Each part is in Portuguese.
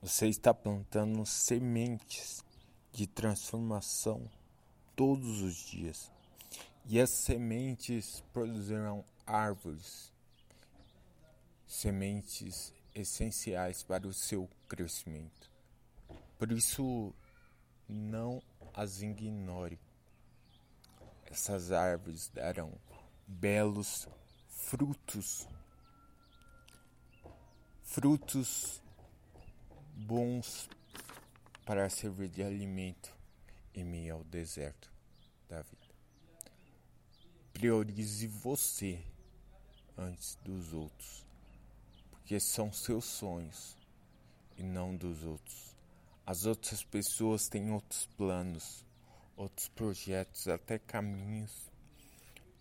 você está plantando sementes de transformação todos os dias. E as sementes produzirão árvores, sementes essenciais para o seu crescimento. Por isso, não as ignore. Essas árvores darão belos frutos, frutos bons para servir de alimento em meio ao deserto da vida. Priorize você antes dos outros, porque são seus sonhos e não dos outros. As outras pessoas têm outros planos, outros projetos, até caminhos.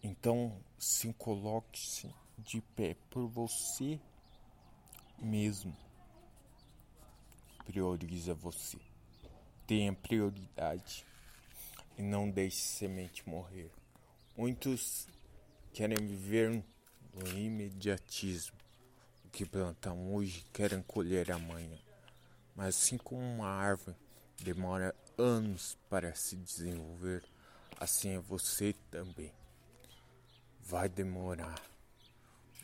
Então, se coloque-se de pé por você mesmo. Prioriza você. Tenha prioridade e não deixe semente morrer. Muitos querem viver no imediatismo. O que plantam hoje querem colher amanhã. Mas assim como uma árvore demora anos para se desenvolver, assim é você também. Vai demorar,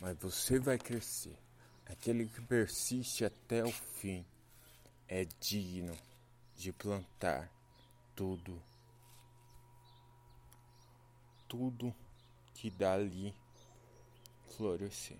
mas você vai crescer. Aquele que persiste até o fim é digno de plantar tudo, tudo que dali florescer.